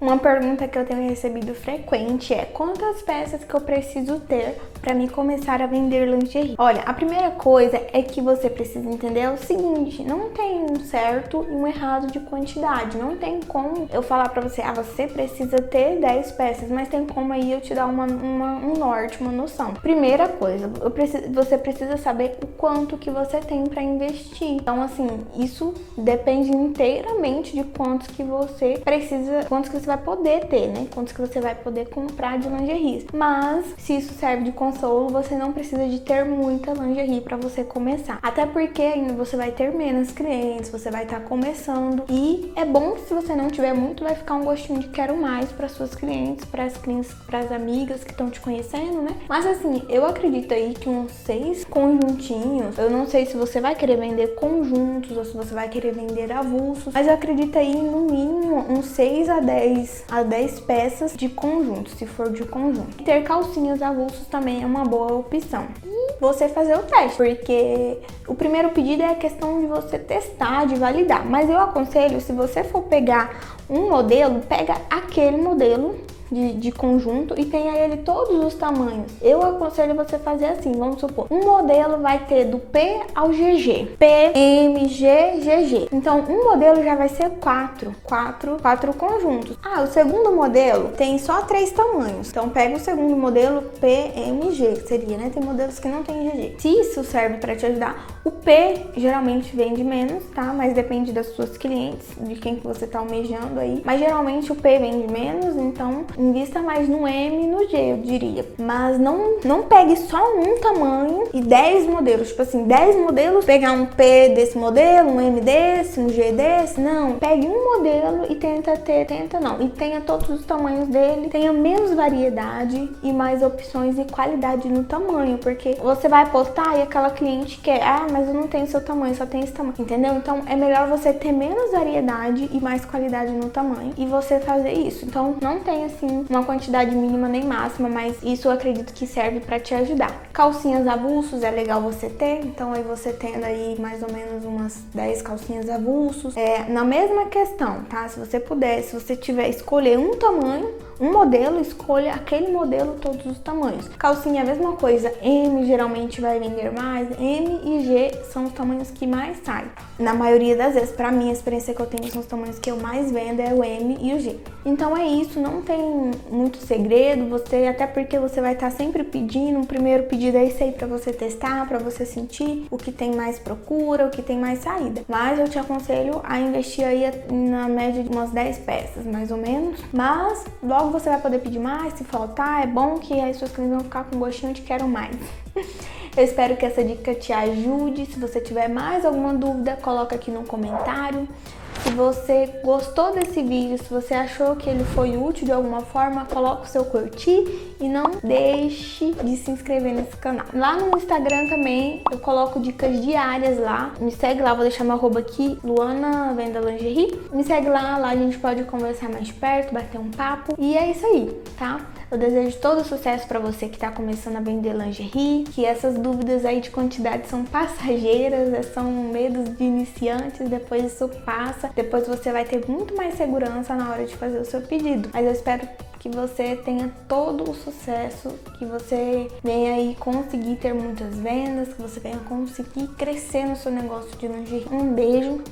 Uma pergunta que eu tenho recebido frequente é quantas peças que eu preciso ter para me começar a vender lingerie? Olha, a primeira coisa é que você precisa entender é o seguinte, não tem um certo e um errado de quantidade, não tem como eu falar para você, ah, você precisa ter 10 peças, mas tem como aí eu te dar uma, uma um norte, uma noção. Primeira coisa, preciso, você precisa saber o quanto que você tem para investir. Então, assim, isso depende inteiramente de quantos que você precisa, quantos que você vai poder ter, né? Quantos que você vai poder comprar de lingerie. Mas se isso serve de consolo, você não precisa de ter muita lingerie para você começar. Até porque ainda você vai ter menos clientes, você vai estar tá começando e é bom se você não tiver muito, vai ficar um gostinho de quero mais para suas clientes, para as clientes, para as amigas que estão te conhecendo, né? Mas assim, eu acredito aí que uns seis conjuntinhos, eu não sei se você vai querer vender conjuntos ou se você vai querer vender avulsos, mas eu acredito aí no mínimo uns 6 a 10 10 a 10 peças de conjunto, se for de conjunto. Ter calcinhas avulsos também é uma boa opção. E você fazer o teste, porque o primeiro pedido é a questão de você testar, de validar. Mas eu aconselho, se você for pegar um modelo, pega aquele modelo de, de, conjunto e tenha ele todos os tamanhos. Eu aconselho você fazer assim, vamos supor, um modelo vai ter do P ao GG, P, M, G, GG. Então, um modelo já vai ser quatro, quatro, quatro conjuntos. Ah, o segundo modelo tem só três tamanhos. Então, pega o segundo modelo P, M, G, que seria, né? Tem modelos que não tem GG. Se isso serve para te ajudar, o P geralmente vende menos, tá? Mas depende das suas clientes, de quem que você tá almejando aí. Mas geralmente o P vende menos, então invista mais no M e no G, eu diria. Mas não, não pegue só um tamanho e 10 modelos. Tipo assim, 10 modelos, pegar um P desse modelo, um M desse, um G desse. Não. Pegue um modelo e tenta ter, tenta não. E tenha todos os tamanhos dele, tenha menos variedade e mais opções e qualidade no tamanho. Porque você vai postar e aquela cliente quer, ah, mas eu não tenho seu tamanho, só tem esse tamanho. Entendeu? Então é melhor você ter menos variedade e mais qualidade no tamanho e você fazer isso. Então não tem assim uma quantidade mínima nem máxima, mas isso eu acredito que serve para te ajudar. Calcinhas avulsos é legal você ter, então aí você tendo aí mais ou menos umas 10 calcinhas avulsos. É, na mesma questão, tá? Se você puder, se você tiver escolher um tamanho, um modelo, escolha aquele modelo todos os tamanhos. Calcinha é a mesma coisa, M geralmente vai vender mais, M e G são os tamanhos que mais saem. Na maioria das vezes, para mim, a experiência que eu tenho são os tamanhos que eu mais vendo é o M e o G. Então é isso, não tem muito segredo, você até porque você vai estar tá sempre pedindo, um primeiro pedido é esse aí para você testar, para você sentir o que tem mais procura, o que tem mais saída. Mas eu te aconselho a investir aí na média de umas 10 peças, mais ou menos. Mas logo logo você vai poder pedir mais, se faltar, é bom que as suas clientes vão ficar com gostinho de quero mais. Eu espero que essa dica te ajude. Se você tiver mais alguma dúvida, coloca aqui no comentário. Se você gostou desse vídeo, se você achou que ele foi útil de alguma forma, coloque o seu curtir e não deixe de se inscrever nesse canal. Lá no Instagram também eu coloco dicas diárias lá. Me segue lá, vou deixar meu arroba aqui, Luana Venda Lingerie. Me segue lá, lá a gente pode conversar mais perto, bater um papo. E é isso aí, tá? Eu desejo todo sucesso para você que está começando a vender lingerie, que essas dúvidas aí de quantidade são passageiras, né? são medos de iniciantes, depois isso passa, depois você vai ter muito mais segurança na hora de fazer o seu pedido. Mas eu espero que você tenha todo o sucesso, que você venha aí conseguir ter muitas vendas, que você venha conseguir crescer no seu negócio de lingerie. Um beijo